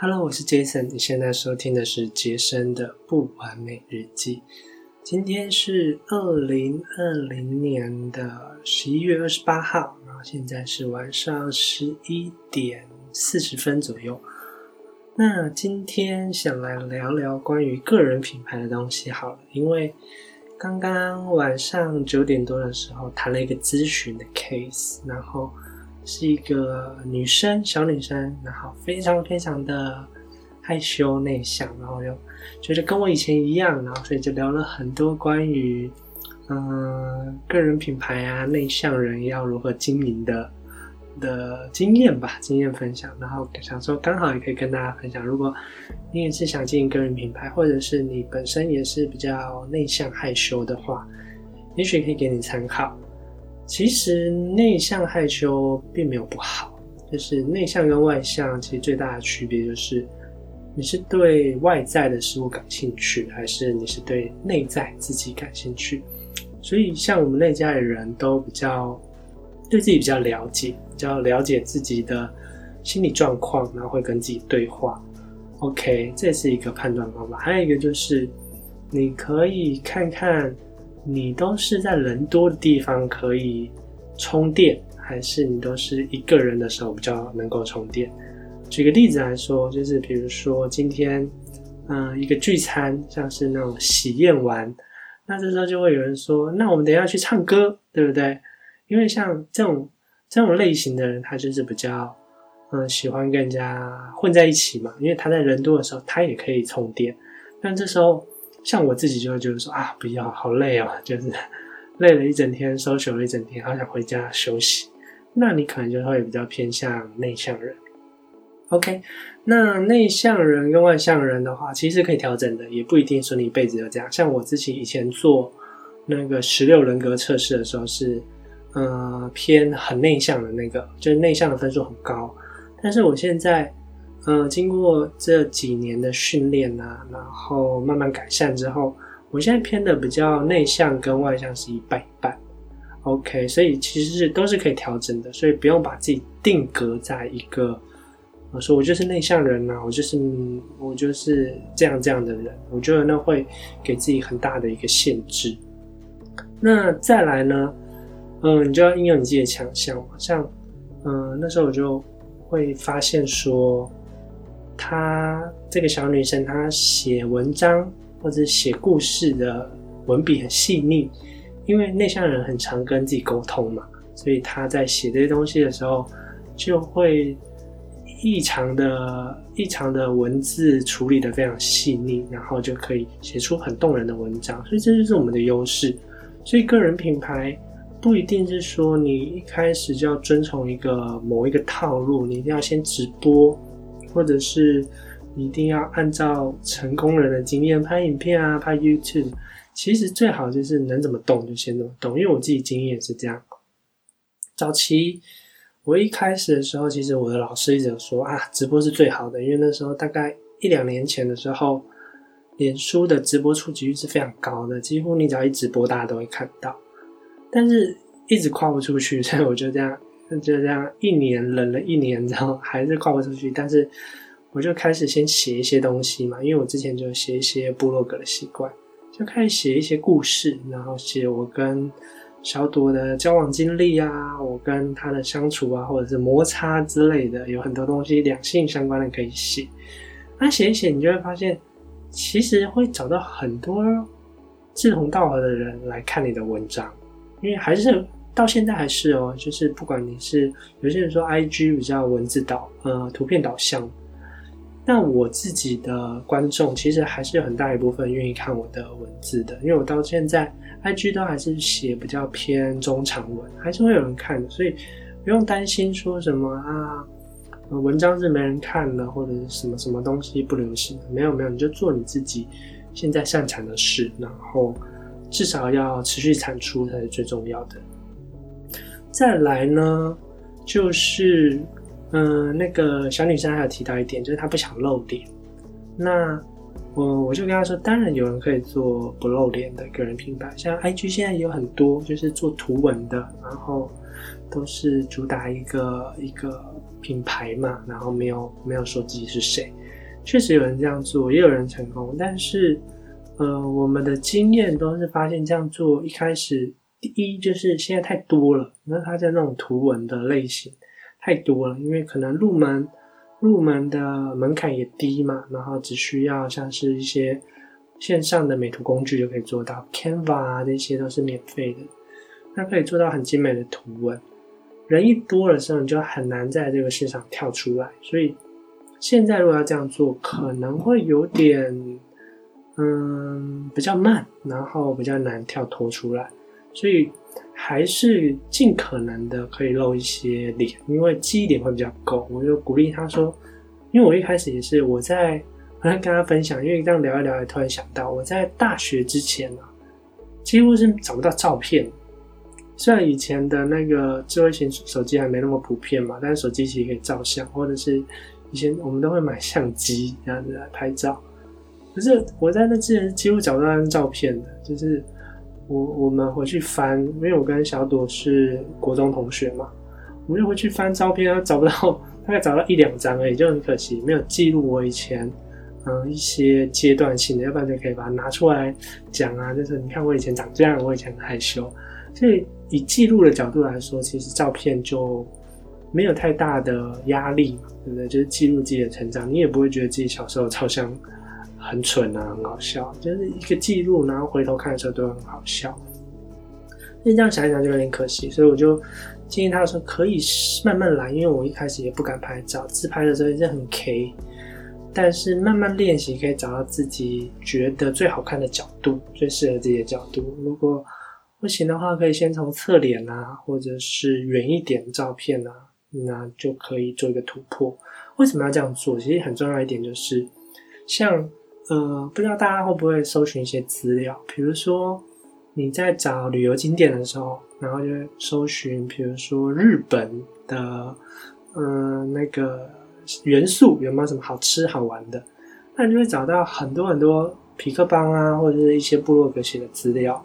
Hello，我是 Jason，你现在收听的是杰森的不完美日记。今天是二零二零年的十一月二十八号，然后现在是晚上十一点四十分左右。那今天想来聊聊关于个人品牌的东西好了，因为刚刚晚上九点多的时候谈了一个咨询的 case，然后。是一个女生，小女生，然后非常非常的害羞内向，然后又觉得跟我以前一样，然后所以就聊了很多关于嗯个人品牌啊，内向人要如何经营的的经验吧，经验分享。然后想说刚好也可以跟大家分享，如果你也是想经营个人品牌，或者是你本身也是比较内向害羞的话，也许可以给你参考。其实内向害羞并没有不好，就是内向跟外向其实最大的区别就是，你是对外在的事物感兴趣，还是你是对内在自己感兴趣。所以像我们内在的人都比较对自己比较了解，比较了解自己的心理状况，然后会跟自己对话。OK，这是一个判断方法。还有一个就是，你可以看看。你都是在人多的地方可以充电，还是你都是一个人的时候比较能够充电？举个例子来说，就是比如说今天，嗯，一个聚餐，像是那种喜宴完，那这时候就会有人说：“那我们等下去唱歌，对不对？”因为像这种这种类型的人，他就是比较嗯喜欢跟人家混在一起嘛，因为他在人多的时候，他也可以充电。但这时候。像我自己就会觉得说啊，不要，好累哦，就是 累了一整天，收休了一整天，好想回家休息。那你可能就会比较偏向内向人。OK，那内向人跟外向人的话，其实可以调整的，也不一定说你一辈子就这样。像我自己以前做那个十六人格测试的时候，是呃偏很内向的那个，就是内向的分数很高。但是我现在。嗯，经过这几年的训练啊，然后慢慢改善之后，我现在偏的比较内向跟外向是一半一半。OK，所以其实是都是可以调整的，所以不用把自己定格在一个，我说我就是内向人呐，我就是我就是这样这样的人，我觉得那会给自己很大的一个限制。那再来呢，嗯，你就要应用你自己的强项，像嗯那时候我就会发现说。她这个小女生，她写文章或者写故事的文笔很细腻，因为内向人很常跟自己沟通嘛，所以她在写这些东西的时候，就会异常的异常的文字处理的非常细腻，然后就可以写出很动人的文章，所以这就是我们的优势。所以个人品牌不一定是说你一开始就要遵从一个某一个套路，你一定要先直播。或者是一定要按照成功人的经验拍影片啊，拍 YouTube。其实最好就是能怎么动就先怎么动，因为我自己经验是这样。早期我一开始的时候，其实我的老师一直说啊，直播是最好的，因为那时候大概一两年前的时候，脸书的直播触及率是非常高的，几乎你只要一直播，大家都会看到。但是一直跨不出去，所以我就这样。就这样，一年冷了一年，然后还是跨不出去。但是我就开始先写一些东西嘛，因为我之前就写一些部落格的习惯，就开始写一些故事，然后写我跟小朵的交往经历啊，我跟他的相处啊，或者是摩擦之类的，有很多东西两性相关的可以写。那写一写，你就会发现，其实会找到很多志同道合的人来看你的文章，因为还是。到现在还是哦，就是不管你是有些人说 I G 比较文字导呃图片导向，那我自己的观众其实还是有很大一部分愿意看我的文字的，因为我到现在 I G 都还是写比较偏中长文，还是会有人看的，所以不用担心说什么啊文章是没人看的，或者是什么什么东西不流行，没有没有，你就做你自己现在擅长的事，然后至少要持续产出才是最重要的。再来呢，就是，嗯，那个小女生还有提到一点，就是她不想露脸。那我我就跟她说，当然有人可以做不露脸的个人品牌，像 IG 现在也有很多，就是做图文的，然后都是主打一个一个品牌嘛，然后没有没有说自己是谁。确实有人这样做，也有人成功，但是，呃，我们的经验都是发现这样做一开始，第一就是现在太多了，那它在那种图文的类型太多了，因为可能入门入门的门槛也低嘛，然后只需要像是一些线上的美图工具就可以做到，Canva 啊这些都是免费的，那可以做到很精美的图文。人一多的时候，你就很难在这个市场跳出来，所以。现在如果要这样做，可能会有点，嗯，比较慢，然后比较难跳脱出来，所以还是尽可能的可以露一些脸，因为记忆点会比较够。我就鼓励他说，因为我一开始也是我在，我在跟他分享，因为这样聊一聊，也突然想到，我在大学之前啊，几乎是找不到照片。虽然以前的那个智慧型手机还没那么普遍嘛，但是手机其实可以照相，或者是。以前我们都会买相机这样子来拍照，可是我在那之前几乎找不到那张照片的。就是我我们回去翻，因为我跟小朵是国中同学嘛，我们就回去翻照片，找不到，大概找到一两张而已，就很可惜，没有记录我以前嗯一些阶段性的，要不然就可以把它拿出来讲啊。就是你看我以前长这样，我以前很害羞，所以以记录的角度来说，其实照片就。没有太大的压力嘛，对不对？就是记录自己的成长，你也不会觉得自己小时候超像很蠢啊，很好笑，就是一个记录，然后回头看的时候都很好笑。那这样想一想就有点可惜，所以我就建议他说可以慢慢来，因为我一开始也不敢拍照，自拍的时候也是很 K，但是慢慢练习可以找到自己觉得最好看的角度，最适合自己的角度。如果不行的话，可以先从侧脸啊，或者是远一点的照片啊。那就可以做一个突破。为什么要这样做？其实很重要一点就是，像呃，不知道大家会不会搜寻一些资料，比如说你在找旅游景点的时候，然后就搜寻，比如说日本的嗯那个元素有没有什么好吃好玩的，那你就会找到很多很多皮克邦啊，或者是一些部落格写的资料。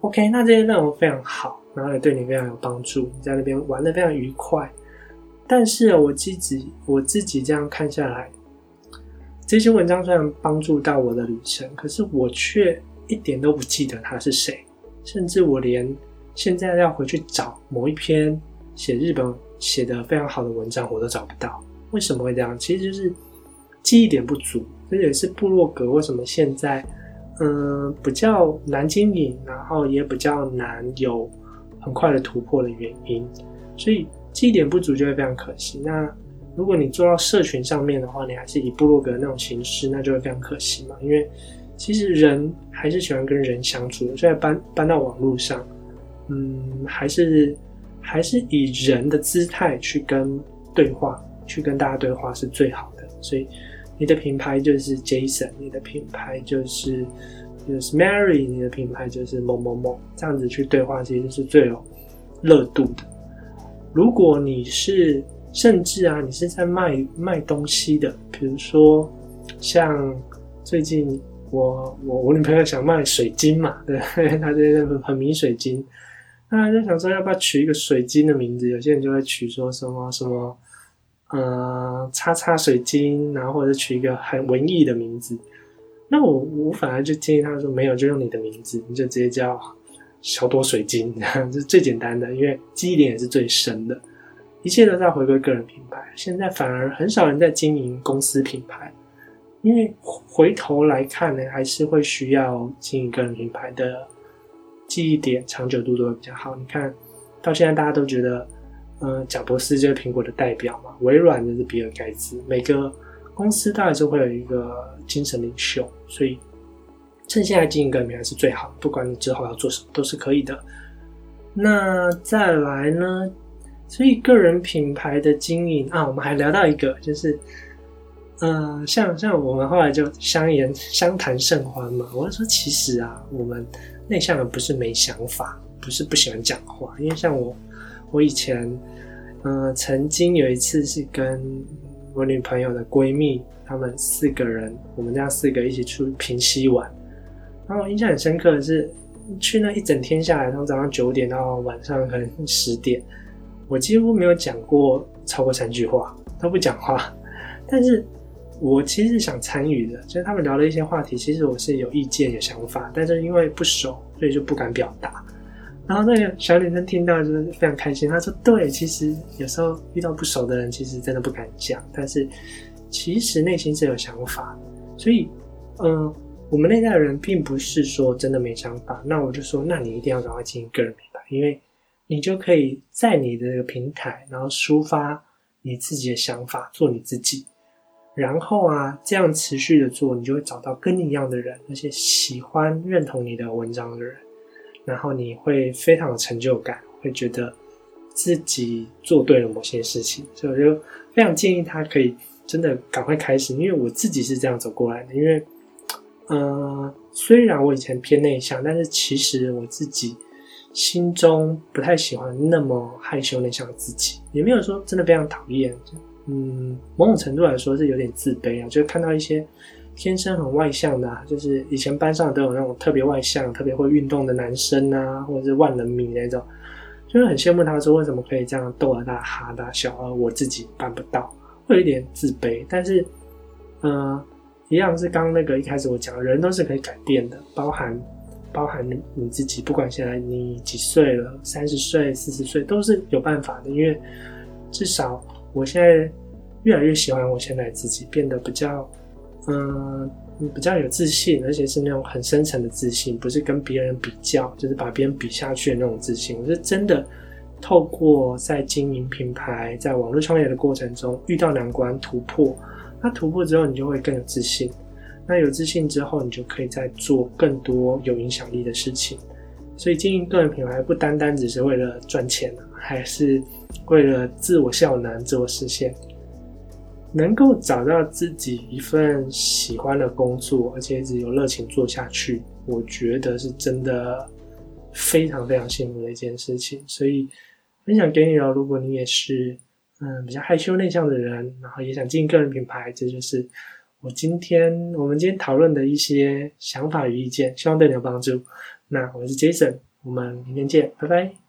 OK，那这些内容非常好，然后也对你非常有帮助，你在那边玩的非常愉快。但是我自己我自己这样看下来，这些文章虽然帮助到我的旅程，可是我却一点都不记得他是谁，甚至我连现在要回去找某一篇写日本写的非常好的文章，我都找不到。为什么会这样？其实就是记忆点不足，这也是部落格为什么现在嗯比较难经营，然后也比较难有很快的突破的原因。所以。记忆点不足就会非常可惜。那如果你做到社群上面的话，你还是以部落格那种形式，那就会非常可惜嘛。因为其实人还是喜欢跟人相处的，所以搬搬到网络上，嗯，还是还是以人的姿态去跟对话，去跟大家对话是最好的。所以你的品牌就是 Jason，你的品牌就是就是 Mary，你的品牌就是某某某，这样子去对话其实是最有热度的。如果你是甚至啊，你是在卖卖东西的，比如说像最近我我我女朋友想卖水晶嘛，对，她在那很迷水晶，那就想说要不要取一个水晶的名字？有些人就会取说什么什么，呃，叉叉水晶，然后或者取一个很文艺的名字。那我我反而就建议他说没有，就用你的名字，你就直接叫。小朵水晶，这是最简单的，因为记忆点也是最深的。一切都在回归个人品牌。现在反而很少人在经营公司品牌，因为回头来看呢，还是会需要经营个人品牌的记忆点，长久度都会比较好。你看到现在，大家都觉得，呃，贾博斯就是苹果的代表嘛，微软就是比尔盖茨，每个公司当然是会有一个精神领袖，所以。趁现在经营个人品牌是最好，不管你之后要做什么都是可以的。那再来呢？所以个人品牌的经营啊，我们还聊到一个，就是，呃，像像我们后来就相言 相谈甚欢嘛。我就说，其实啊，我们内向人不是没想法，不是不喜欢讲话，因为像我，我以前，呃，曾经有一次是跟我女朋友的闺蜜，她们四个人，我们家四个一起去平溪玩。然后我印象很深刻的是，去那一整天下来，从早上九点到晚上可能十点，我几乎没有讲过超过三句话，都不讲话。但是我其实是想参与的，就是他们聊的一些话题，其实我是有意见、有想法，但是因为不熟，所以就不敢表达。然后那个小女生听到就是非常开心，她说：“对，其实有时候遇到不熟的人，其实真的不敢讲，但是其实内心是有想法。所以，嗯，我们那代人并不是说真的没想法。那我就说，那你一定要赶快经营个人品牌，因为你就可以在你的这个平台，然后抒发你自己的想法，做你自己。然后啊，这样持续的做，你就会找到跟你一样的人，那些喜欢认同你的文章的人。”然后你会非常有成就感，会觉得自己做对了某些事情，所以我就非常建议他可以真的赶快开始，因为我自己是这样走过来的。因为，呃，虽然我以前偏内向，但是其实我自己心中不太喜欢那么害羞内向的自己，也没有说真的非常讨厌。嗯，某种程度来说是有点自卑啊，就是看到一些。天生很外向的，就是以前班上都有那种特别外向、特别会运动的男生啊，或者是万人迷那种，就是很羡慕他说为什么可以这样逗啊大哈大笑，而我自己办不到，会有一点自卑。但是，嗯，一样是刚那个一开始我讲，人都是可以改变的，包含包含你自己，不管现在你几岁了，三十岁、四十岁都是有办法的，因为至少我现在越来越喜欢我现在自己，变得比较。嗯，比较有自信，而且是那种很深层的自信，不是跟别人比较，就是把别人比下去的那种自信。我是真的透过在经营品牌、在网络创业的过程中遇到难关突破，那突破之后你就会更有自信。那有自信之后，你就可以再做更多有影响力的事情。所以经营个人品牌不单单只是为了赚钱，还是为了自我效能、自我实现。能够找到自己一份喜欢的工作，而且一直有热情做下去，我觉得是真的非常非常幸福的一件事情。所以分享给你了。如果你也是嗯比较害羞内向的人，然后也想经营个人品牌，这就是我今天我们今天讨论的一些想法与意见，希望对你有帮助。那我是 Jason，我们明天见，拜拜。